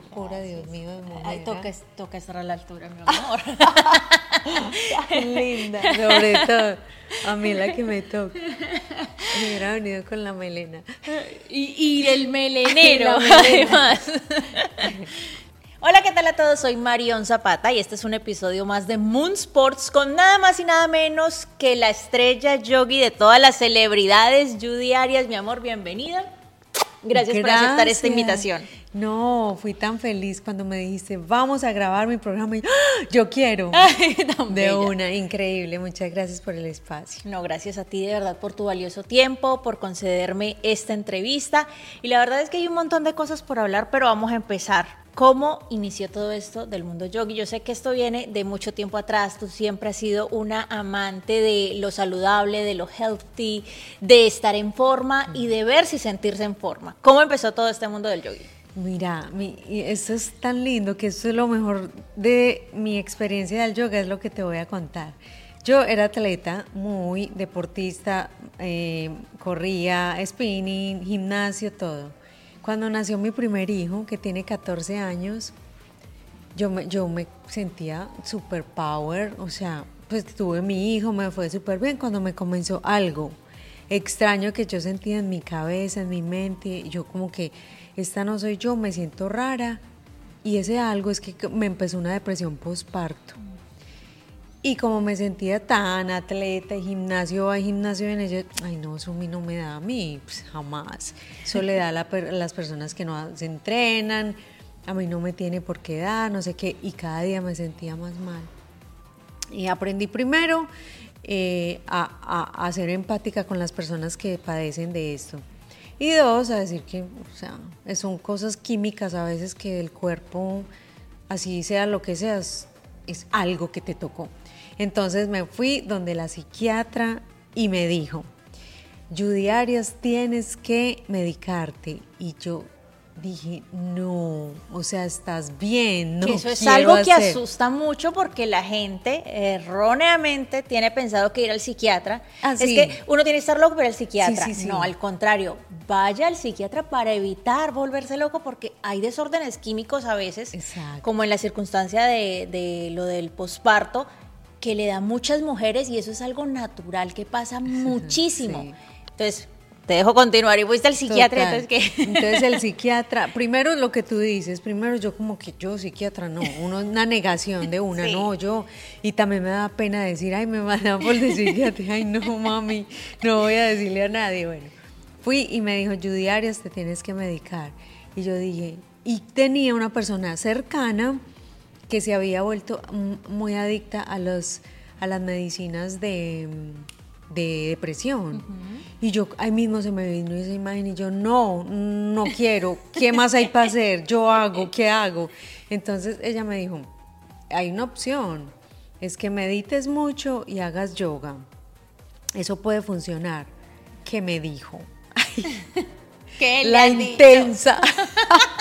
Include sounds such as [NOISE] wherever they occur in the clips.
guapura, Dios mío, de mujer. Ay, toca, toca estar a la altura, mi [LAUGHS] amor. linda, sobre todo. A mí la que me toca. Me hubiera venido con la melena. Y, y el melenero, [LAUGHS] además. Hola, ¿qué tal a todos? Soy Marion Zapata y este es un episodio más de Moon Sports con nada más y nada menos que la estrella yogi de todas las celebridades, Judy Arias. Mi amor, bienvenida. Gracias, por aceptar esta invitación. No, fui tan feliz cuando me dijiste, vamos a grabar mi programa. Y, ¡Ah! Yo quiero. [LAUGHS] de una, increíble. Muchas gracias por el espacio. No, gracias a ti de verdad por tu valioso tiempo, por concederme esta entrevista. Y la verdad es que hay un montón de cosas por hablar, pero vamos a empezar ¿Cómo inició todo esto del mundo yogi? Yo sé que esto viene de mucho tiempo atrás, tú siempre has sido una amante de lo saludable, de lo healthy, de estar en forma y de ver si sentirse en forma. ¿Cómo empezó todo este mundo del yogi? Mira, eso es tan lindo que eso es lo mejor de mi experiencia del yoga, es lo que te voy a contar. Yo era atleta, muy deportista, eh, corría, spinning, gimnasio, todo. Cuando nació mi primer hijo, que tiene 14 años, yo me, yo me sentía super power, o sea, pues tuve mi hijo, me fue súper bien cuando me comenzó algo extraño que yo sentía en mi cabeza, en mi mente, yo como que esta no soy yo, me siento rara y ese algo es que me empezó una depresión postparto. Y como me sentía tan atleta, gimnasio, hay gimnasio en ella, ay no, eso a mí no me da a mí, pues jamás. Eso le da a, las personas que no se entrenan, a mí no me tiene por qué dar, no sé qué, y cada día me sentía más mal. Y aprendí primero eh, a, a, ser empática con las personas que padecen de esto. Y dos, a decir que, o sea, son cosas químicas a veces que el cuerpo, así sea lo que seas, es algo que te tocó. Entonces me fui donde la psiquiatra y me dijo, Judy Arias, tienes que medicarte. Y yo dije, no, o sea, estás bien, no. eso es algo que asusta mucho porque la gente erróneamente tiene pensado que ir al psiquiatra. Ah, es que uno tiene que estar loco para el psiquiatra. no, al contrario, vaya al psiquiatra para evitar volverse loco porque hay desórdenes químicos a veces, como en la circunstancia de, de lo del posparto que le da muchas mujeres y eso es algo natural que pasa [LAUGHS] muchísimo. Entonces, te dejo continuar y fuiste al psiquiatra, entonces ¿qué? Entonces el [LAUGHS] psiquiatra, primero lo que tú dices, primero yo como que yo psiquiatra no, uno una negación de una, no, yo, y también me da pena decir, ay, me mandan por el psiquiatra, ay, no, mami, no voy a decirle a nadie, bueno. Fui y me dijo, Judy Arias, te tienes que medicar. Y yo dije, y tenía una persona cercana que se había vuelto muy adicta a, los, a las medicinas de, depresión. Y yo ahí mismo se me vino esa imagen y yo, no, no quiero, ¿qué más hay para hacer? Yo hago, ¿qué hago? Entonces ella me dijo, hay una opción, es que medites mucho y hagas yoga. Eso puede funcionar. ¿Qué me dijo? [LAUGHS] la intensa. [LAUGHS]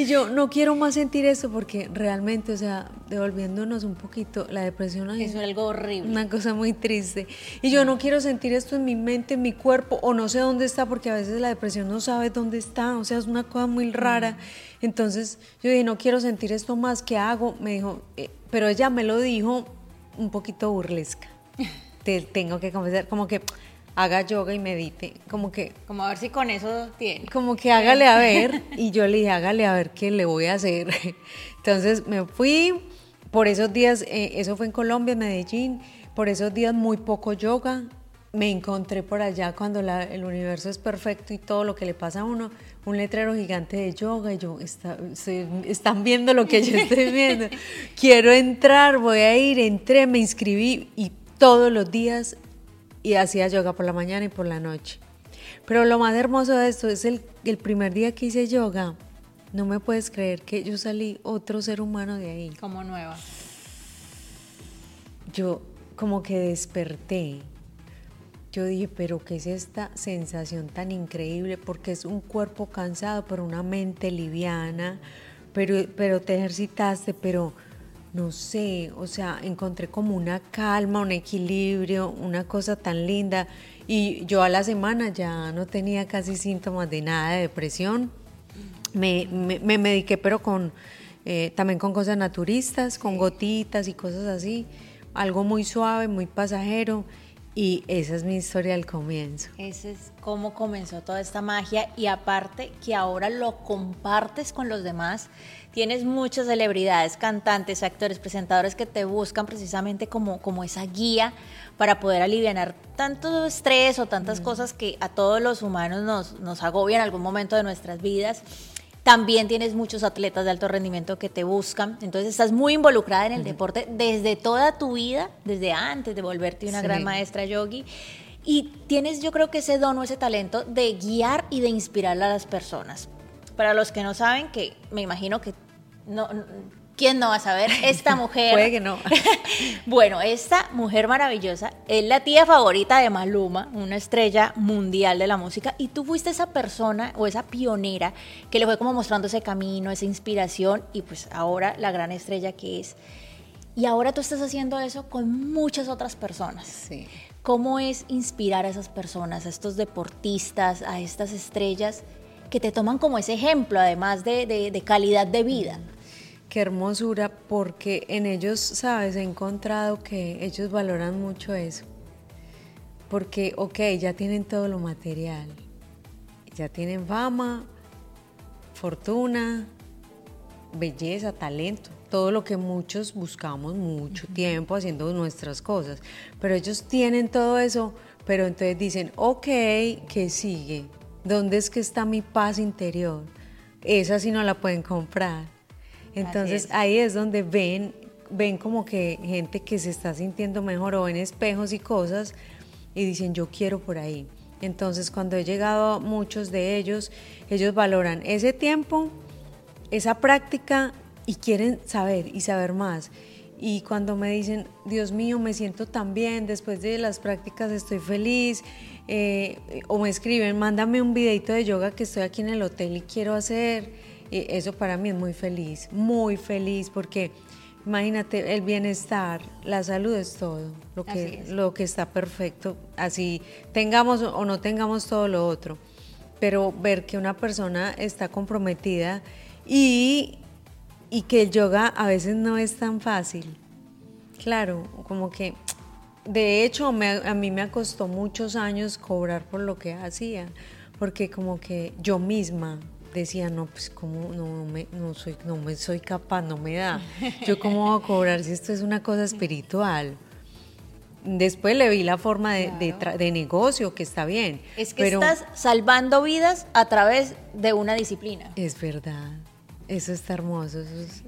y yo no quiero más sentir eso porque realmente, o sea, devolviéndonos un poquito, la depresión es algo horrible. Una cosa muy triste. Y yo no quiero sentir esto en mi mente, en mi cuerpo, o no sé dónde está, porque a veces la depresión no sabe dónde está, o sea, es una cosa muy rara. Entonces yo dije, no quiero sentir esto más, ¿qué hago? Me dijo, eh", pero ella me lo dijo un poquito burlesca. [LAUGHS] Te tengo que confesar, como que haga yoga y medite, como que... Como a ver si con eso tiene. Como que hágale a ver, y yo le dije, hágale a ver qué le voy a hacer. [LAUGHS] Entonces me fui, por esos días, eh, eso fue en Colombia, en Medellín, por esos días muy poco yoga, me encontré por allá cuando el universo es perfecto y todo lo que le pasa a uno, un letrero gigante de yoga y yo, están viendo lo que yo estoy [LAUGHS] viendo, quiero entrar, voy a ir, entré, me inscribí y todos los días y hacía yoga por la mañana y por la noche. Pero lo más hermoso de esto es el, el primer día que hice yoga, no me puedes creer que yo salí otro ser humano de ahí. Como nueva. Yo como que desperté. Yo dije, pero ¿qué es esta sensación tan increíble? Porque es un cuerpo cansado, pero una mente liviana, pero, pero te ejercitaste, pero no sé, o sea, encontré como una calma, un equilibrio, una cosa tan linda. Y yo a la semana ya no tenía casi síntomas de nada de depresión. me, me, mediqué, pero con eh, también con cosas naturistas, con gotitas y cosas así. Algo muy suave, muy pasajero. Y esa es mi historia al comienzo. Ese es cómo comenzó toda esta magia y aparte que ahora lo compartes con los demás. Tienes muchas celebridades, cantantes, actores, presentadores que te buscan precisamente como, como esa guía para poder aliviar tanto estrés o tantas cosas que a todos los humanos nos, nos agobian en algún momento de nuestras vidas. También tienes muchos atletas de alto rendimiento que te buscan, entonces estás muy involucrada en el deporte desde toda tu vida, desde antes de volverte una gran maestra yogi. Y tienes yo creo que ese don o ese talento de guiar y de inspirar a las personas. Para los que no saben, que me imagino que no, ¿Quién no va a saber? [LAUGHS] Esta mujer. Puede que no. [LAUGHS] bueno, esta mujer maravillosa es la tía favorita de Maluma, una estrella mundial de la música, y tú fuiste esa persona o esa pionera que le fue como mostrando ese camino, esa inspiración, y pues ahora la gran estrella que es. Y ahora tú estás haciendo eso con muchas otras personas. Sí. ¿Cómo es inspirar a esas personas, a estos deportistas, a estas estrellas que te toman como ese ejemplo, además de, de calidad de vida? Qué hermosura, porque en ellos, sabes, he encontrado que ellos valoran mucho eso. Porque, ok, ya tienen todo lo material, ya tienen fama, fortuna, belleza, talento, todo lo que muchos buscamos mucho tiempo haciendo nuestras cosas. Pero ellos tienen todo eso, pero entonces dicen, ok, ¿qué sigue? ¿Dónde es que está mi paz interior? Esa sí no la pueden comprar. Entonces ahí es donde ven, ven como que gente que se está sintiendo mejor o ven espejos y cosas y dicen yo quiero por ahí. Entonces cuando he llegado a muchos de ellos, ellos valoran ese tiempo, esa práctica y quieren saber y saber más. Y cuando me dicen, Dios mío, me siento tan bien, después de las prácticas estoy feliz, eh, o me escriben, mándame un videito de yoga que estoy aquí en el hotel y quiero hacer y eso para mí es muy feliz, muy feliz, porque imagínate el bienestar, la salud es todo, lo que, lo que está perfecto, así tengamos o no tengamos todo lo otro, pero ver que una persona está comprometida y, y que el yoga a veces no es tan fácil. Claro, como que de hecho a mí me costó muchos años cobrar por lo que hacía, porque como que yo misma decía, no, pues como no me, no soy, no me soy capaz, no me da. Yo cómo voy a cobrar si esto es una cosa espiritual. Después le vi la forma de, de, negocio, que está bien. Es que estás salvando vidas a través de una disciplina. Es verdad. Eso está hermoso,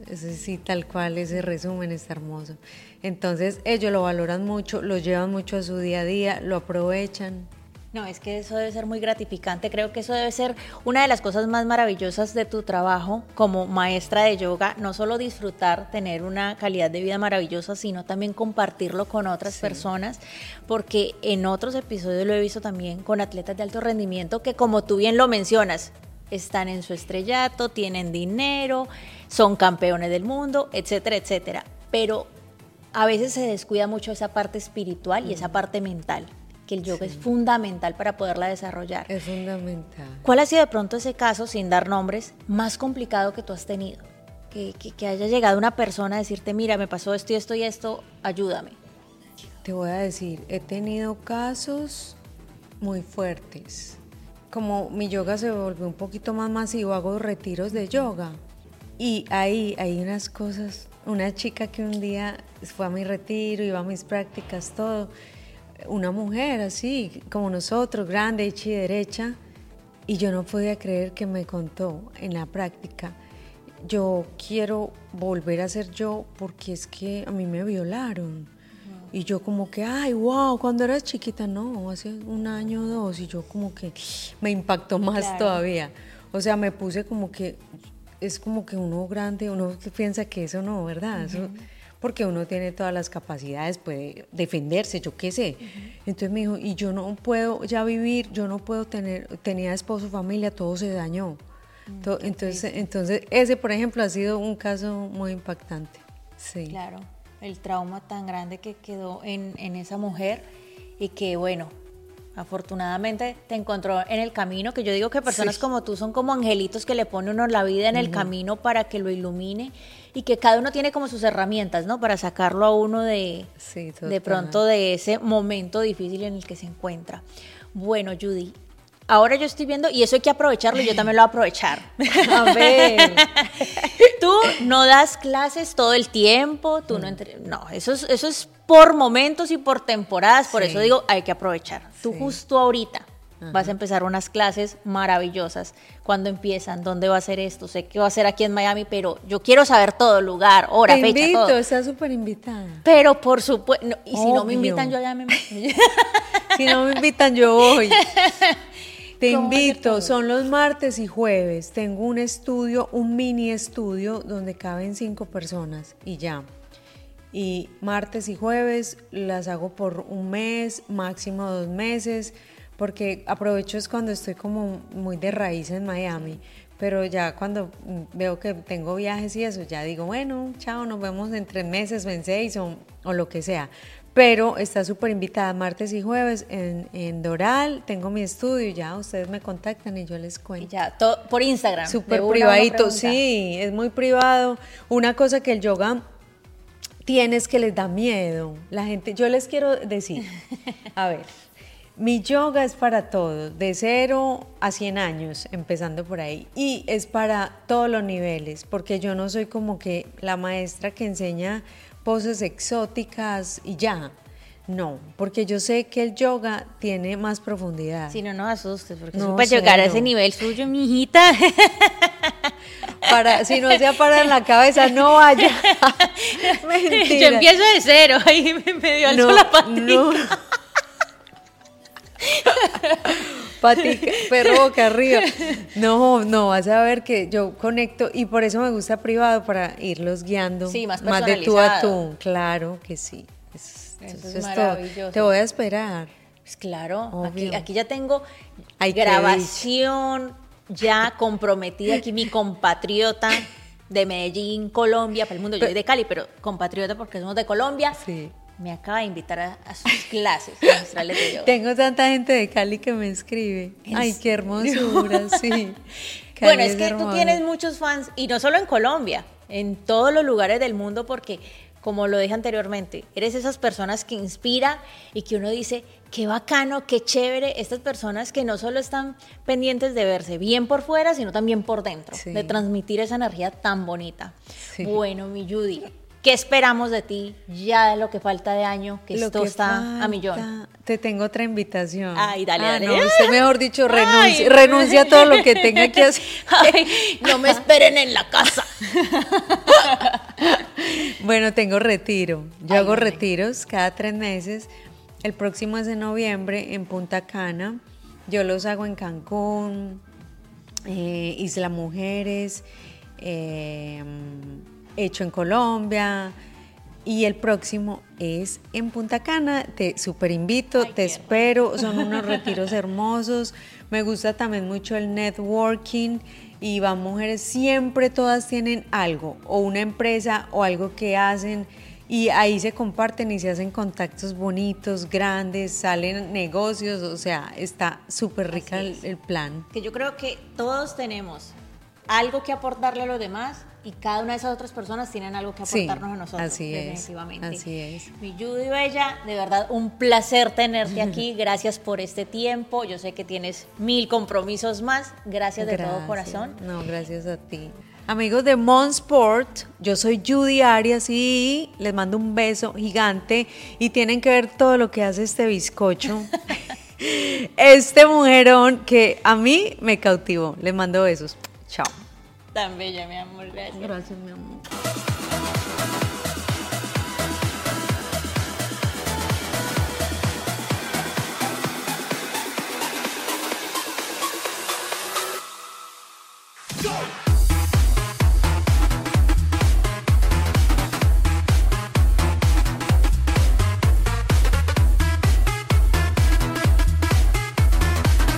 eso, sí, tal cual, ese resumen está hermoso. Entonces, ellos lo valoran mucho, lo llevan mucho a su día a día, lo aprovechan. No, es que eso debe ser muy gratificante. Creo que eso debe ser una de las cosas más maravillosas de tu trabajo como maestra de yoga. No solo disfrutar, tener una calidad de vida maravillosa, sino también compartirlo con otras personas. Porque en otros episodios lo he visto también con atletas de alto rendimiento que, como tú bien lo mencionas, están en su estrellato, tienen dinero, son campeones del mundo, etcétera, etcétera. Pero a veces se descuida mucho esa parte espiritual y esa parte mental que el yoga es fundamental para poderla desarrollar. Es fundamental. ¿Cuál ha sido de pronto ese caso, sin dar nombres, más complicado que tú has tenido? Que, que, haya llegado una persona a decirte, mira, me pasó esto y esto y esto, ayúdame. Te voy a decir, he tenido casos muy fuertes. Como mi yoga se volvió un poquito más masivo, hago retiros de yoga. Y ahí hay unas cosas, una chica que un día fue a mi retiro, iba a mis prácticas, todo, una mujer así como nosotros, grande, hecha y derecha, y yo no podía creer que me contó en la práctica, yo quiero volver a ser yo porque es que a mí me violaron. Y yo como que, ay, wow, cuando eras chiquita, no, hace un año o dos, y yo como que me impactó más todavía. O sea, me puse como que, es como que uno grande, uno piensa que eso no, ¿verdad? Porque uno tiene todas las capacidades, puede defenderse, yo qué sé. Entonces me dijo, y yo no puedo ya vivir, yo no puedo tener, tenía esposo, familia, todo se dañó. Mm, entonces, entonces, ese, por ejemplo, ha sido un caso muy impactante. Sí. Claro, el trauma tan grande que quedó en, en esa mujer y que, bueno, afortunadamente te encontró en el camino, que yo digo que personas como tú son como angelitos que le pone uno la vida en el camino para que lo ilumine y que cada uno tiene como sus herramientas, ¿no? Para sacarlo a uno de, de pronto de ese momento difícil en el que se encuentra. Bueno, Judy, ahora yo estoy viendo, y eso hay que aprovecharlo, y yo también lo voy a aprovechar. [LAUGHS] A ver. tú no das clases todo el tiempo, tú no mm. No, eso es, eso es por momentos y por temporadas, por eso digo, hay que aprovechar. Tú justo ahorita vas a empezar unas clases maravillosas. ¿Cuándo empiezan? ¿Dónde va a ser esto? Sé que va a ser aquí en Miami, pero yo quiero saber todo, lugar, hora, Te fecha, invito, estás súper invitada. Pero por supuesto, y si no me invitan, yo ya me... [LAUGHS] si no me invitan, yo voy. [LAUGHS] Te invito, son los martes y jueves. Tengo un estudio, un mini estudio donde caben cinco personas y ya. Y martes y jueves las hago por un mes, máximo dos meses, porque aprovecho es cuando estoy como muy de raíz en Miami. Pero ya cuando veo que tengo viajes y eso, ya digo, bueno, chao, nos vemos en tres meses o en seis o, o lo que sea pero está súper invitada martes y jueves en, Doral, tengo mi estudio, ya ustedes me contactan y yo les cuento. ya, todo por Instagram. Súper privadito, sí, es muy privado. Una cosa que el yoga tiene es que les da miedo. La gente, yo les quiero decir, [LAUGHS] a ver, mi yoga es para todos, de cero a 100 años, empezando por ahí, y es para todos los niveles, porque yo no soy como que la maestra que enseña poses exóticas y ya. No, porque yo sé que el yoga tiene más profundidad. Si no, no asustes, porque no, para llegar a ese nivel suyo, mi hijita. [LAUGHS] Para, si no se para en la cabeza, no vaya. [LAUGHS] Mentira. Yo empiezo de cero, ahí me, dio no, la patita. Patica, [LAUGHS] perro boca arriba. No, no, vas a ver que yo conecto y por eso me gusta privado para irlos guiando. Sí, más, más de tú a tú. Claro que sí. Eso, es, maravilloso. Te voy a esperar. Pues claro, aquí, aquí, ya tengo Hay grabación ya comprometida aquí mi compatriota de Medellín, Colombia, para el mundo. Yo soy de Cali, pero compatriota porque somos de Colombia. Sí me acaba de invitar a, sus clases [LAUGHS] Tengo tanta gente de Cali que me escribe. Ay, qué hermosura, [LAUGHS] sí. bueno, es, que tú tienes muchos fans, y no solo en Colombia, en todos los lugares del mundo, porque, como lo dije anteriormente, eres esas personas que inspira y que uno dice, qué bacano, qué chévere, estas personas que no solo están pendientes de verse bien por fuera, sino también por dentro, de transmitir esa energía tan bonita. Bueno, mi Judy, ¿Qué esperamos de ti ya de lo que falta de año? Que esto está a millón. Te tengo otra invitación. Ay, dale, ah, dale. No, usted mejor dicho [LAUGHS] renuncia, renuncia a todo lo que [LAUGHS] tenga que hacer. no me esperen en la casa. [LAUGHS] bueno, tengo retiro. Yo hago retiros cada tres meses. El próximo es en noviembre en Punta Cana. Yo los hago en Cancún, eh, Isla Mujeres. Eh, hecho en Colombia. Y el próximo es en Punta Cana. Te super invito, te espero. [LAUGHS] Son unos retiros hermosos. Me gusta también mucho el networking. Y van mujeres, siempre todas tienen algo, o una empresa, o algo que hacen. Y ahí se comparten y se hacen contactos bonitos, grandes, salen negocios. O sea, está súper rica el plan. Que yo creo que todos tenemos algo que aportarle a los demás y cada una de esas otras personas tienen algo que aportarnos a nosotros. Así definitivamente. es. Así es. Mi Judy Bella, de verdad un placer tenerte [LAUGHS] aquí. Gracias por este tiempo. Yo sé que tienes mil compromisos más. Gracias de todo corazón. No, gracias a ti. Amigos de Monsport, yo soy Judy Arias y les mando un beso gigante y tienen que ver todo lo que hace este bizcocho. [LAUGHS] este mujerón que a mí me cautivó. Les mando besos. Chao. Tan bella, mi amor. Gracias. Gracias, mi amor.